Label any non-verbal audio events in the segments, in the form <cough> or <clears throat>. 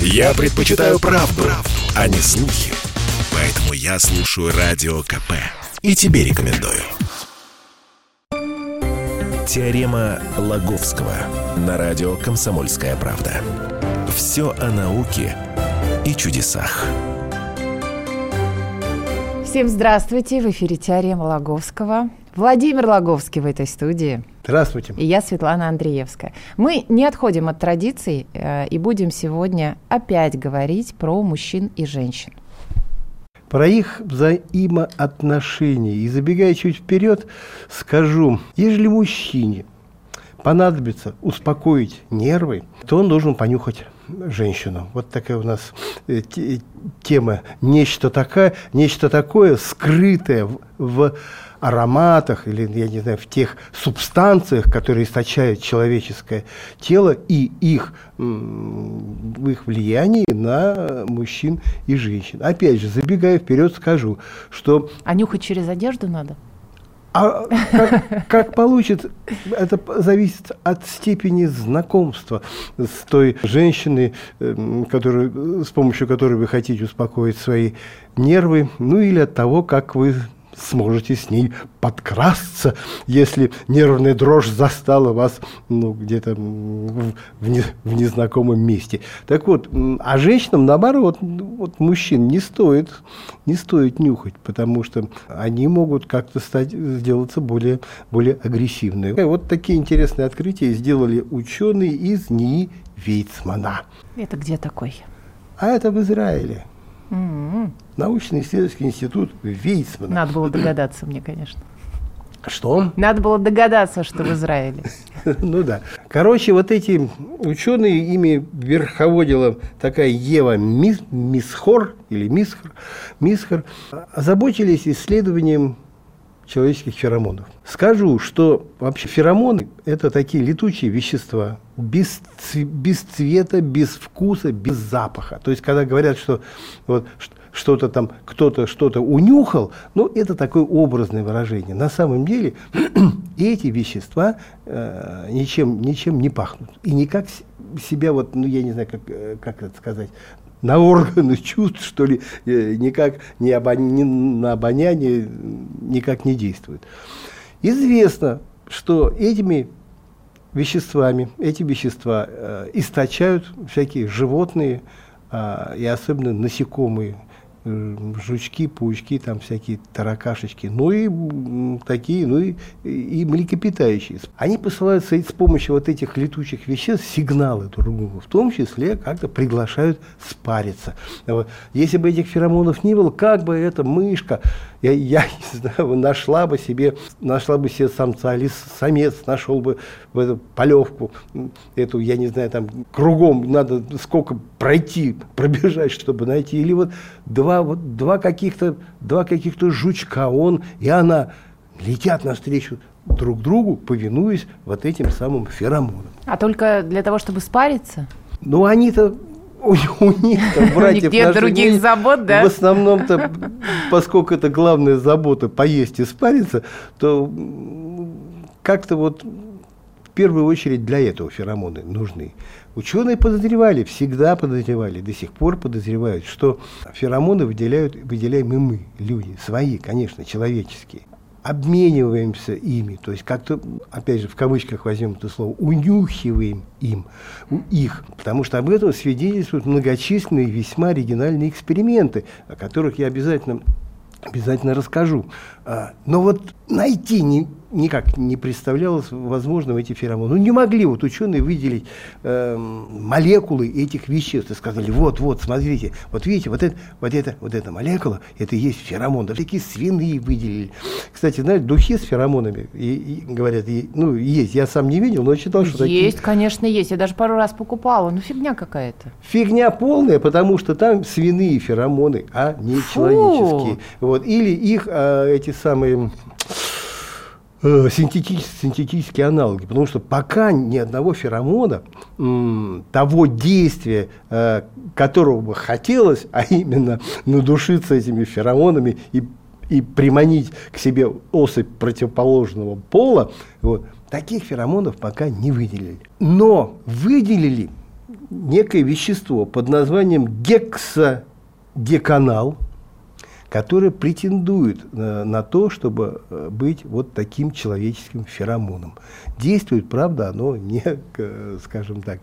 Я предпочитаю правду, правду, а не слухи. Поэтому я слушаю Радио КП. И тебе рекомендую. Теорема Лаговского на радио «Комсомольская правда». Все о науке и чудесах. Всем здравствуйте! В эфире Теорема Лаговского. Владимир Лаговский в этой студии. Здравствуйте. И я Светлана Андреевская. Мы не отходим от традиций э, и будем сегодня опять говорить про мужчин и женщин. Про их взаимоотношения. И забегая чуть вперед, скажу, если мужчине понадобится успокоить нервы, то он должен понюхать женщину. Вот такая у нас э, тема. Нечто такое, нечто такое скрытое в, в ароматах или, я не знаю, в тех субстанциях, которые источает человеческое тело и их, в их влиянии на мужчин и женщин. Опять же, забегая вперед, скажу, что... А нюхать через одежду надо? А как, как получится, это зависит от степени знакомства с той женщиной, эм, которую, с помощью которой вы хотите успокоить свои нервы, ну или от того, как вы сможете с ней подкрасться, если нервная дрожь застала вас ну, где-то в, не, в незнакомом месте. Так вот, а женщинам, наоборот, вот мужчин не стоит, не стоит нюхать, потому что они могут как-то стать, сделаться более, более агрессивными. И вот такие интересные открытия сделали ученые из НИИ Вейцмана. Это где такой? А это в Израиле. Mm-hmm. Научно-исследовательский институт Вейцмана. Надо было догадаться мне, конечно. Что? Надо было догадаться, что в Израиле. <laughs> Ну да. Короче, вот эти ученые, ими верховодила такая Ева Мисхор, или Мисхор, Мисхор, озаботились исследованием человеческих феромонов. Скажу, что вообще феромоны – это такие летучие вещества, без, без цвета, без вкуса, без запаха. То есть, когда говорят, что вот, что-то там, кто-то что-то унюхал, ну, это такое образное выражение. На самом деле <clears throat> эти вещества э, ничем, ничем не пахнут. И никак себя, вот, ну, я не знаю, как, э, как это сказать, на органы <laughs> чувств, что ли, э, никак не обон... ни на обоняние никак не действует. Известно, что этими веществами, эти вещества э, источают всякие животные э, и особенно насекомые, жучки, паучки, там всякие таракашечки, ну и такие, ну и, и млекопитающие. Они посылают с помощью вот этих летучих веществ сигналы друг другу, в том числе как-то приглашают спариться. Если бы этих феромонов не было, как бы эта мышка, я, я не знаю, нашла бы себе, нашла бы себе самца или самец, нашел бы в эту полевку, эту, я не знаю, там кругом надо сколько пройти, пробежать, чтобы найти, или вот два вот, два каких-то два каких-то жучка, он и она летят навстречу друг другу, повинуясь вот этим самым феромонам. А только для того, чтобы спариться? Ну, они-то у, <laughs> у них, братьев Нет других дни, забот, да? В основном-то, поскольку это главная забота поесть и спариться, то как-то вот в первую очередь для этого феромоны нужны. Ученые подозревали, всегда подозревали, до сих пор подозревают, что феромоны выделяют, выделяем и мы, люди, свои, конечно, человеческие. Обмениваемся ими, то есть как-то, опять же, в кавычках возьмем это слово, унюхиваем им, их, потому что об этом свидетельствуют многочисленные весьма оригинальные эксперименты, о которых я обязательно обязательно расскажу. А, но вот найти не, никак не представлялось возможным эти феромоны. Ну, не могли вот ученые выделить э, молекулы этих веществ и сказали, вот, вот, смотрите, вот видите, вот это, вот это, вот эта молекула, это и есть феромон. Даже такие свиные выделили. Кстати, знаете, духи с феромонами, и, и, говорят, и, ну, есть. Я сам не видел, но читал, что есть, такие... конечно, есть. Я даже пару раз покупала. Ну, фигня какая-то. Фигня полная, потому что там свиные феромоны, а не Фу. человеческие. Вот. Или их э, эти самые э, синтетические, синтетические аналоги, потому что пока ни одного феромона того действия, э, которого бы хотелось, а именно надушиться этими феромонами и, и приманить к себе особь противоположного пола, вот, таких феромонов пока не выделили. Но выделили некое вещество под названием гексадеканал, которое претендует на, на то, чтобы э, быть вот таким человеческим феромоном. Действует, правда, оно не, скажем так,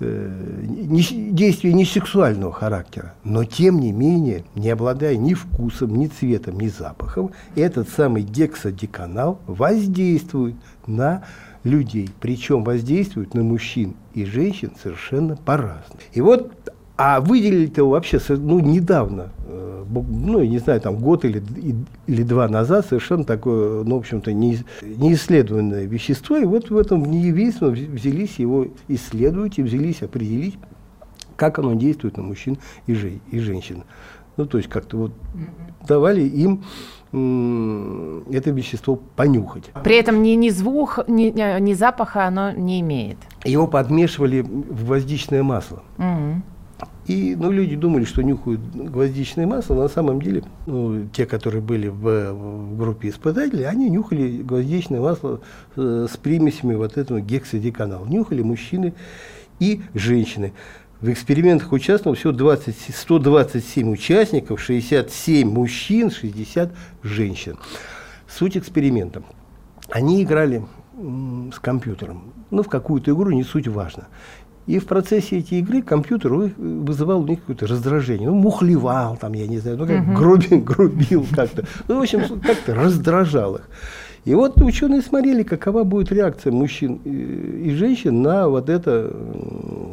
э, не, действие не сексуального характера, но тем не менее, не обладая ни вкусом, ни цветом, ни запахом, этот самый гексадеканал воздействует на людей, причем воздействует на мужчин и женщин совершенно по-разному. И вот а выделили-то вообще ну, недавно, э, ну, не знаю, там год или, или два назад совершенно такое, ну, в общем-то, не, неисследованное вещество. И вот в этом неизвестном взялись его исследовать и взялись определить, как оно действует на мужчин и, же, и женщин. Ну, то есть как-то вот давали им это вещество понюхать. При этом ни, ни звук, ни, ни запаха оно не имеет. Его подмешивали в гвоздичное масло. Угу. И ну, люди думали, что нюхают гвоздичное масло. На самом деле, ну, те, которые были в, в группе испытателей, они нюхали гвоздичное масло э, с примесями вот этого гексадеканала. Нюхали мужчины и женщины. В экспериментах участвовало всего 20, 127 участников, 67 мужчин, 60 женщин. Суть эксперимента. Они играли с компьютером. Ну, в какую-то игру, не суть важно. И в процессе этой игры компьютер вызывал у них какое-то раздражение. Ну, мухлевал там, я не знаю, ну, как uh-huh. грубил, <laughs> грубил как-то. Ну, в общем, как-то раздражал их. И вот ученые смотрели, какова будет реакция мужчин и женщин на вот это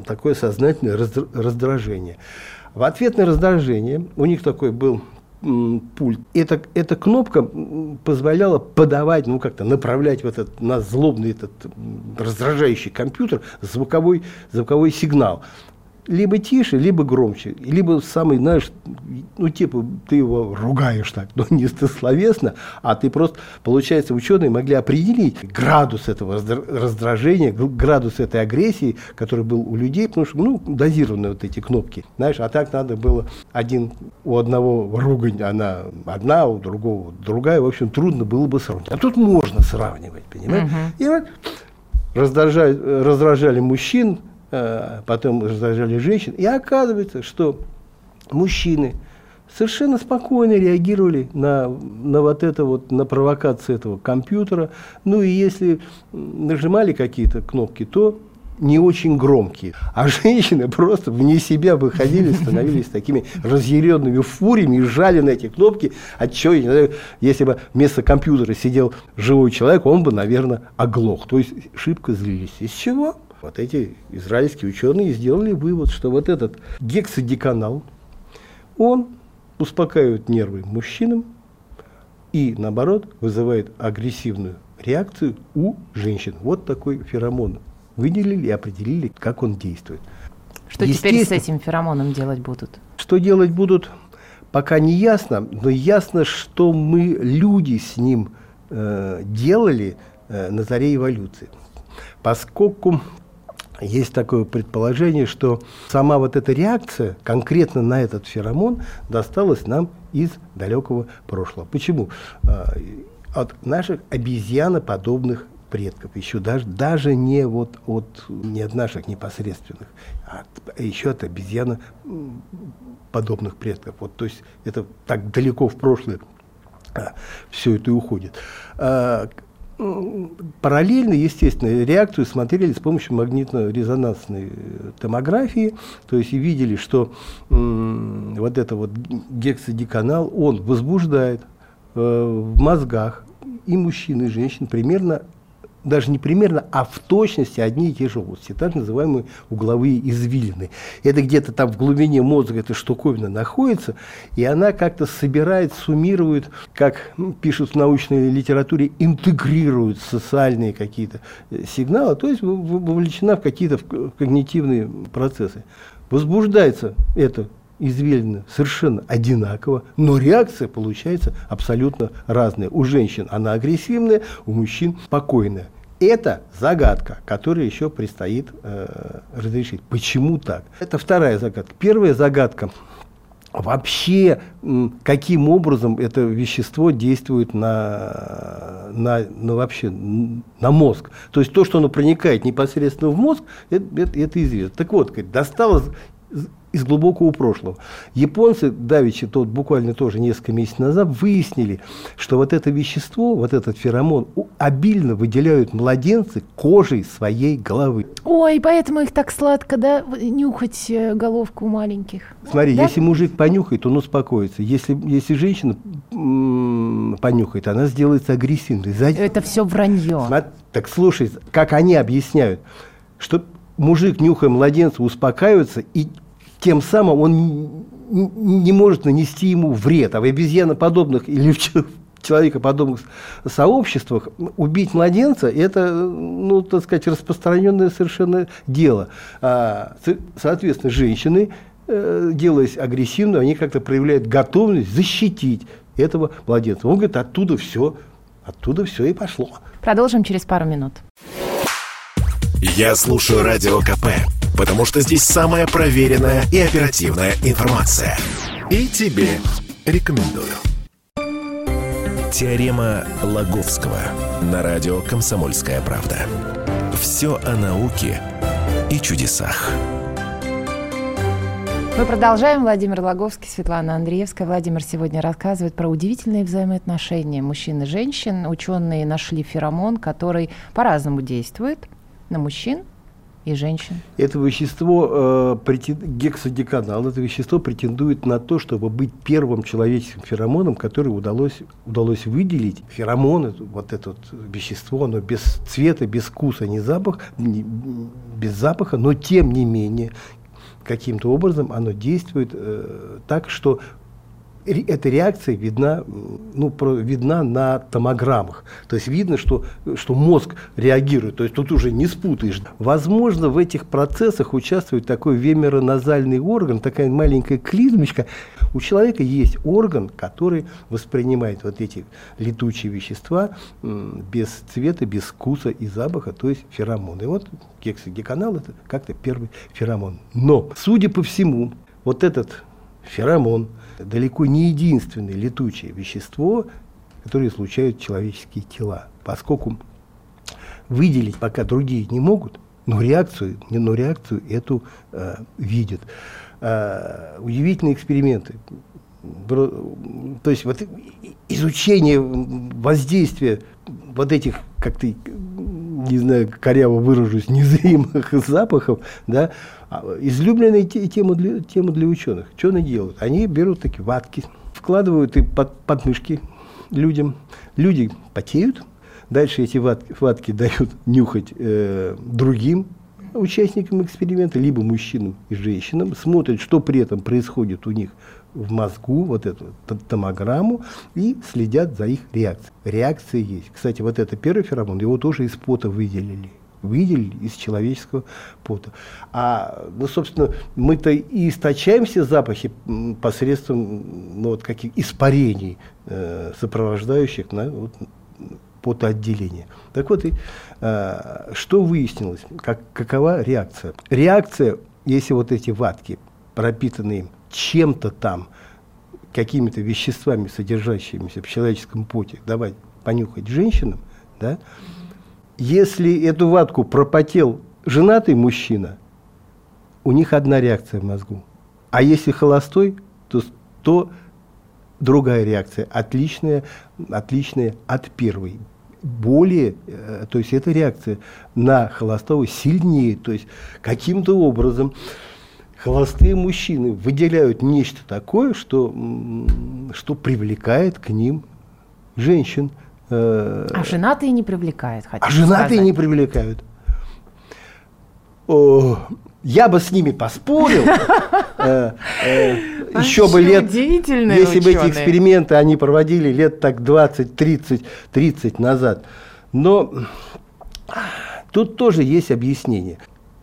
такое сознательное раздражение. В ответ на раздражение у них такой был пульт. Эта, эта кнопка позволяла подавать, ну как-то направлять в этот, на злобный этот раздражающий компьютер звуковой, звуковой сигнал либо тише, либо громче, либо самый, знаешь, ну, типа, ты его ругаешь так, <laughs> но не словесно, а ты просто, получается, ученые могли определить градус этого раздражения, градус этой агрессии, который был у людей, потому что, ну, дозированы вот эти кнопки, знаешь, а так надо было один, у одного ругань, она одна, у другого другая, в общем, трудно было бы сравнивать. А тут можно сравнивать, понимаешь? Uh-huh. И вот раздражали, раздражали мужчин, потом раздражали женщин. И оказывается, что мужчины совершенно спокойно реагировали на, на вот это вот, на провокации этого компьютера. Ну и если нажимали какие-то кнопки, то не очень громкие. А женщины просто вне себя выходили, становились такими разъяренными фуриями и жали на эти кнопки. А что, если бы вместо компьютера сидел живой человек, он бы, наверное, оглох. То есть шибко злились. Из чего? Вот эти израильские ученые сделали вывод, что вот этот гексадеканал, он успокаивает нервы мужчинам и, наоборот, вызывает агрессивную реакцию у женщин. Вот такой феромон выделили и определили, как он действует. Что теперь с этим феромоном делать будут? Что делать будут, пока не ясно, но ясно, что мы, люди, с ним э, делали э, на заре эволюции. Поскольку есть такое предположение, что сама вот эта реакция конкретно на этот феромон досталась нам из далекого прошлого. Почему? А, от наших обезьяноподобных предков, еще даже, даже не, вот, от, не от наших непосредственных, а от, еще от обезьяноподобных предков. Вот, то есть это так далеко в прошлое а, все это уходит. Параллельно, естественно, реакцию смотрели с помощью магнитно-резонансной э, томографии, то есть видели, что вот это вот гексадеканал, он возбуждает э, в мозгах и мужчин, и женщин примерно даже не примерно, а в точности одни и те же области, так называемые угловые извилины. Это где-то там в глубине мозга эта штуковина находится, и она как-то собирает, суммирует, как пишут в научной литературе, интегрирует социальные какие-то э, сигналы, то есть вовлечена в какие-то когнитивные процессы. Возбуждается это извилины совершенно одинаково, но реакция получается абсолютно разная. У женщин она агрессивная, у мужчин спокойная. Это загадка, которую еще предстоит э, разрешить. Почему так? Это вторая загадка. Первая загадка вообще каким образом это вещество действует на, на, на вообще на мозг. То есть то, что оно проникает непосредственно в мозг, это, это, это известно. Так вот, досталось из глубокого прошлого. Японцы, давеча, тот буквально тоже несколько месяцев назад, выяснили, что вот это вещество, вот этот феромон, обильно выделяют младенцы кожей своей головы. Ой, поэтому их так сладко, да, нюхать э, головку маленьких. Смотри, да? если мужик понюхает, он успокоится. Если, если женщина понюхает, она сделается агрессивной. Это все вранье. Так слушай, как они объясняют, что мужик, нюхая младенца, успокаивается и тем самым он не может нанести ему вред. А в обезьяноподобных или в человекоподобных сообществах убить младенца – это, ну, так сказать, распространенное совершенно дело. А, соответственно, женщины, э, делаясь агрессивными, они как-то проявляют готовность защитить этого младенца. Он говорит, оттуда все, оттуда все и пошло. Продолжим через пару минут. Я слушаю Радио КП, потому что здесь самая проверенная и оперативная информация. И тебе рекомендую. Теорема Лаговского на радио «Комсомольская правда». Все о науке и чудесах. Мы продолжаем. Владимир Логовский, Светлана Андреевская. Владимир сегодня рассказывает про удивительные взаимоотношения мужчин и женщин. Ученые нашли феромон, который по-разному действует на мужчин и женщин. Это вещество, э, гексодеканал, это вещество претендует на то, чтобы быть первым человеческим феромоном, который удалось, удалось выделить. Феромон, вот это вот вещество, оно без цвета, без вкуса, не запах, не, без запаха, но тем не менее каким-то образом оно действует э, так, что эта реакция видна, ну, про, видна на томограммах. То есть видно, что, что мозг реагирует. То есть тут уже не спутаешь. Возможно, в этих процессах участвует такой вемероназальный орган, такая маленькая клизмочка. У человека есть орган, который воспринимает вот эти летучие вещества без цвета, без вкуса и запаха, то есть феромоны. И вот гексогеканал – это как-то первый феромон. Но, судя по всему, вот этот феромон – далеко не единственное летучее вещество, которое излучают человеческие тела, поскольку выделить пока другие не могут, но реакцию, но реакцию эту э, видят. Э, удивительные эксперименты. То есть вот изучение воздействия вот этих, как ты, не знаю, коряво выражусь, <laughs> незримых запахов, да, а, излюбленная тема для, тема для ученых. Что они делают? Они берут такие ватки, вкладывают и под подмышки людям. Люди потеют, дальше эти ватки, ватки <laughs> дают нюхать э, другим участникам эксперимента, либо мужчинам и женщинам, смотрят, что при этом происходит у них в мозгу, вот эту томограмму, и следят за их реакцией. Реакция есть. Кстати, вот это первый феромон, его тоже из пота выделили выделили из человеческого пота. А, ну, собственно, мы-то и источаем все запахи посредством ну, вот, каких испарений, э, сопровождающих на, вот, потоотделение. Так вот, и, э, что выяснилось? Как, какова реакция? Реакция, если вот эти ватки, пропитанные чем-то там, какими-то веществами, содержащимися в человеческом поте, давать понюхать женщинам, да, если эту ватку пропотел женатый мужчина, у них одна реакция в мозгу. А если холостой, то, то другая реакция, отличная, отличная от первой. Более, э, то есть эта реакция на холостого сильнее, то есть каким-то образом холостые мужчины выделяют нечто такое, что, что привлекает к ним женщин. Э, а женатые не привлекают, А женатые сказать. не привлекают. О, я бы с ними поспорил. <laughs> Э, э, Еще бы лет, если бы эти эксперименты они проводили лет так 20, 30, 30 назад. Но тут тоже есть объяснение.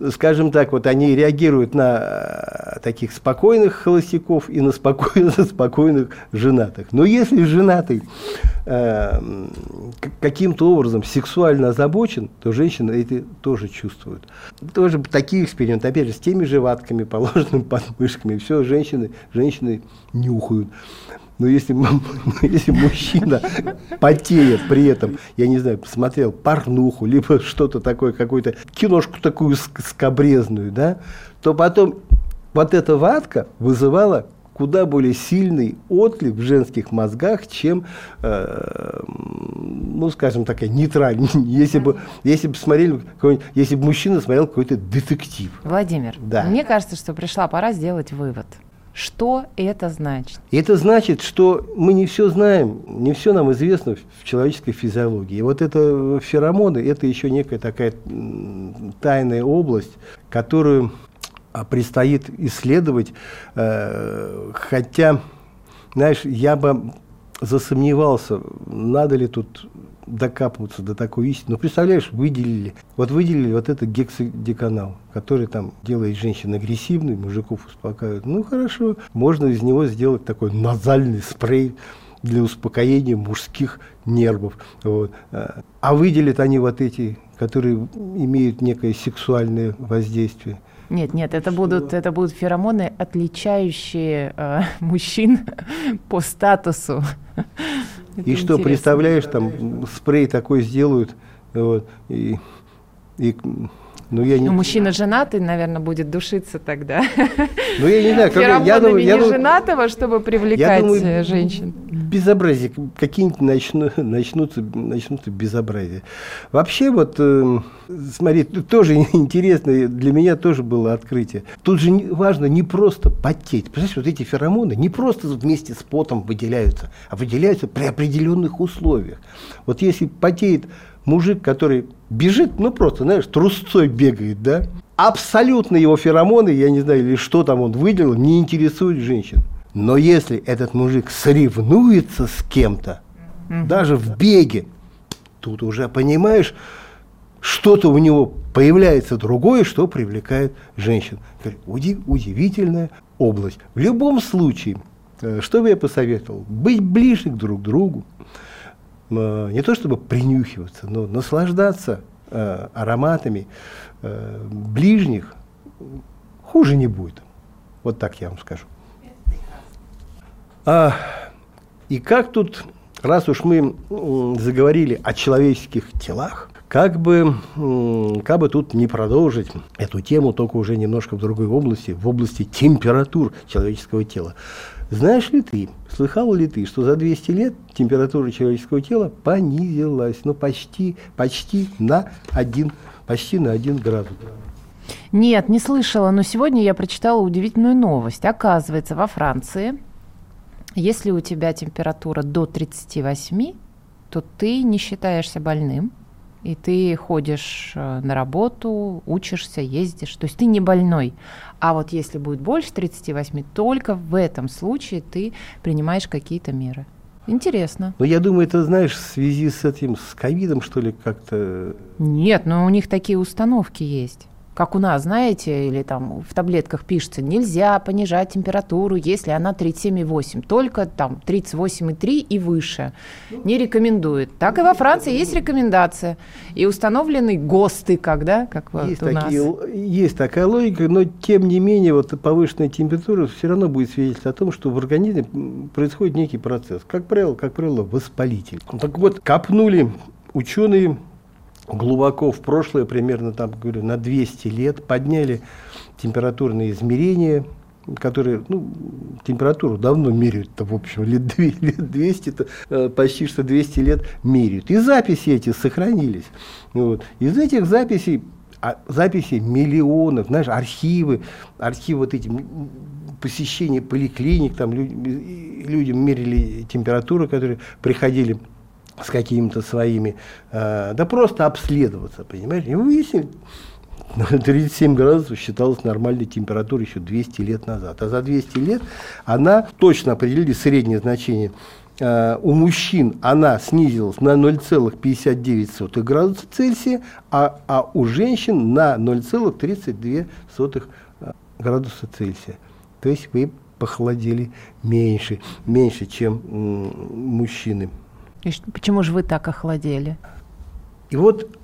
Скажем так, вот они реагируют на э, таких спокойных холостяков и на спокойных, <laughs> спокойных женатых. Но если женатый э, каким-то образом сексуально озабочен, то женщины это тоже чувствуют. Тоже такие эксперименты, опять же, с теми же ватками, <laughs> положенными подмышками, все, женщины, женщины нюхают. Но если, <laughs> если мужчина потеет при этом, я не знаю, посмотрел порнуху, либо что-то такое, какую-то киношку такую скобрезную, да, то потом вот эта ватка вызывала куда более сильный отлив в женских мозгах, чем, э, ну, скажем, такая нейтральная. <laughs> Если бы, если бы смотрели, если бы мужчина смотрел какой-то детектив. Владимир, да. мне кажется, что пришла пора сделать вывод. Что это значит? Это значит, что мы не все знаем, не все нам известно в человеческой физиологии. Вот это феромоны, это еще некая такая тайная область, которую а, предстоит исследовать, э, хотя, знаешь, я бы засомневался, надо ли тут докапываться до такой истины. Ну, представляешь, выделили, вот выделили вот этот гексодеканал, который там делает женщин агрессивной, мужиков успокаивает. Ну, хорошо, можно из него сделать такой назальный спрей для успокоения мужских нервов. Вот. А выделят они вот эти, которые имеют некое сексуальное воздействие. Нет, нет, это будут, это будут феромоны, отличающие э, мужчин <laughs> по статусу. И что, представляешь, там спрей такой сделают, вот, и, и ну, я не... ну, мужчина женатый, наверное, будет душиться тогда. Ну, я не знаю, как, я думаю, я думаю, женатого, чтобы привлекать думаю, э, женщин. Безобразие, какие-нибудь начну, начнутся, начнутся безобразия. Вообще, вот, э, смотри, тоже интересно, для меня тоже было открытие. Тут же важно не просто потеть. Понимаешь, вот эти феромоны не просто вместе с потом выделяются, а выделяются при определенных условиях. Вот если потеет мужик, который бежит, ну просто, знаешь, трусцой бегает, да, абсолютно его феромоны, я не знаю, или что там он выделил, не интересуют женщин. Но если этот мужик соревнуется с кем-то, mm-hmm. даже в беге, тут уже понимаешь, что-то у него появляется другое, что привлекает женщин. Удивительная область. В любом случае, э, что бы я посоветовал? Быть ближе друг к другу, не то чтобы принюхиваться, но наслаждаться э, ароматами э, ближних хуже не будет. Вот так я вам скажу. А, и как тут, раз уж мы заговорили о человеческих телах, как бы, как бы тут не продолжить эту тему, только уже немножко в другой области, в области температур человеческого тела. Знаешь ли ты, слыхал ли ты, что за 200 лет температура человеческого тела понизилась, ну почти, почти на один, почти на один градус? Нет, не слышала, но сегодня я прочитала удивительную новость. Оказывается, во Франции, если у тебя температура до 38, то ты не считаешься больным, и ты ходишь э, на работу, учишься, ездишь. То есть ты не больной. А вот если будет больше 38, только в этом случае ты принимаешь какие-то меры. Интересно. Ну, я думаю, это, знаешь, в связи с этим, с ковидом, что ли, как-то... Нет, но у них такие установки есть как у нас, знаете, или там в таблетках пишется, нельзя понижать температуру, если она 37,8, только там 38,3 и выше. Не рекомендует. Так и во Франции есть рекомендация. И установлены ГОСТы, когда, как вот есть у нас. есть такая логика, но тем не менее вот повышенная температура все равно будет свидетельствовать о том, что в организме происходит некий процесс. Как правило, как правило, воспалитель. Так вот, копнули ученые глубоко в прошлое, примерно там, говорю, на 200 лет, подняли температурные измерения, которые, ну, температуру давно меряют-то, в общем, лет, 200, <laughs> лет 200, э, почти что 200 лет меряют. И записи эти сохранились. Вот. Из этих записей а записи миллионов, знаешь, архивы, архивы вот эти посещения поликлиник, там люди, людям мерили температуру, которые приходили с какими-то своими, э, да просто обследоваться, понимаете, и выяснили, <laughs> 37 градусов считалась нормальной температурой еще 200 лет назад. А за 200 лет она точно определили среднее значение э, у мужчин она снизилась на 0,59 градуса Цельсия, а, а у женщин на 0,32 э, градуса Цельсия. То есть вы похолодели меньше, меньше, чем мужчины. И почему же вы так охладели? И вот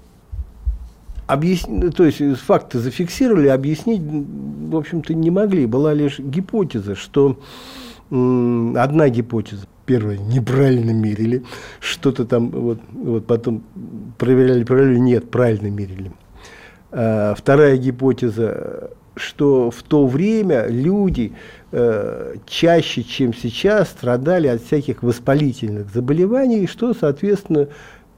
объясни, то есть факты зафиксировали, объяснить, в общем-то, не могли. Была лишь гипотеза, что одна гипотеза. Первая, неправильно мерили. Что-то там, вот, вот потом проверяли, проверяли, нет, правильно мерили. А, вторая гипотеза, что в то время люди э, чаще, чем сейчас, страдали от всяких воспалительных заболеваний, что, соответственно,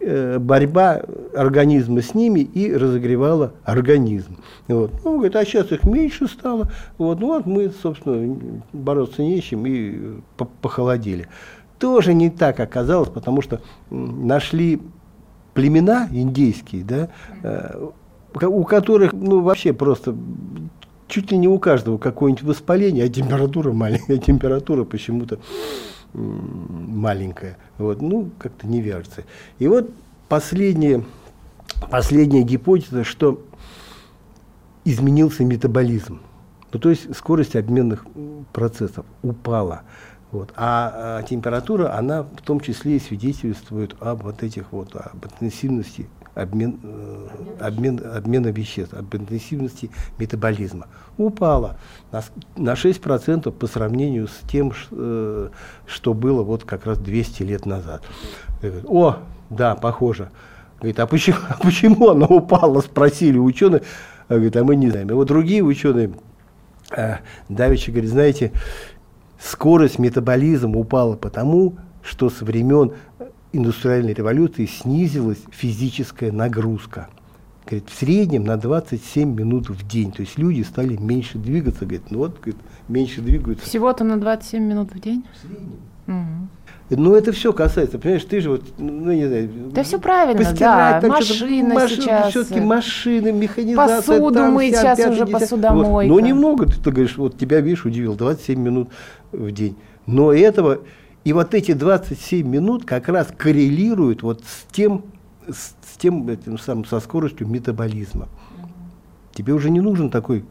Э, борьба организма с ними и разогревала организм. Вот. Ну, говорит, а сейчас их меньше стало, вот, ну, вот мы, собственно, бороться нечем и похолодели. Тоже не так оказалось, потому что нашли племена индейские, да, э, у которых, ну, вообще просто чуть ли не у каждого какое-нибудь воспаление, а температура маленькая, <laughs> температура почему-то маленькая. Вот, ну, как-то не вяжется. И вот последняя, последняя гипотеза, что изменился метаболизм. Ну, то есть скорость обменных процессов упала. Вот. А, а температура, она в том числе и свидетельствует об вот этих вот, об интенсивности обмен, э, обмен, обмена веществ, об интенсивности метаболизма. Упала на, на 6% по сравнению с тем, э, что было вот как раз 200 лет назад. О, да, похоже. Говорит, а почему, <laughs> а почему она упала, спросили ученые. Говорит, а мы не знаем. И вот другие ученые, э, Давича, говорит, знаете, скорость метаболизма упала потому, что со времен индустриальной революции снизилась физическая нагрузка. Говорит, в среднем на 27 минут в день. То есть люди стали меньше двигаться. Говорит, ну вот, говорит, меньше двигаются. Всего-то на 27 минут в день? В среднем. Угу. Но это все касается, понимаешь, ты же вот, ну не знаю. Да все правильно, постирать, да, машина машин, сейчас. Все-таки машины, механизация. Посуду там, мыть сейчас уже посудомойка. Вот. Но немного, ты, ты говоришь, вот тебя, видишь, удивил, 27 минут в день. Но этого и вот эти 27 минут как раз коррелируют вот с тем, с, с тем этим самым, со скоростью метаболизма. Угу. Тебе уже не нужен такой,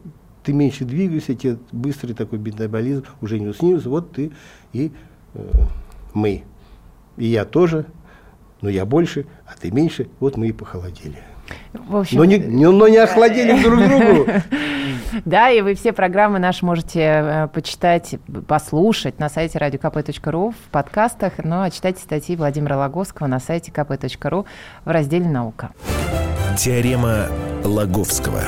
ты меньше двигаешься, тебе быстрый такой метаболизм уже не снизился, вот ты и э, мы. И я тоже, но я больше, а ты меньше, вот мы и похолодели. В общем, но, не, но не охладили друг другу. <laughs> <laughs> Да, и вы все программы наши можете э, почитать, послушать на сайте radiokp.ru в подкастах, ну а читайте статьи Владимира Логовского на сайте kp.ru в разделе «Наука». Теорема Логовского.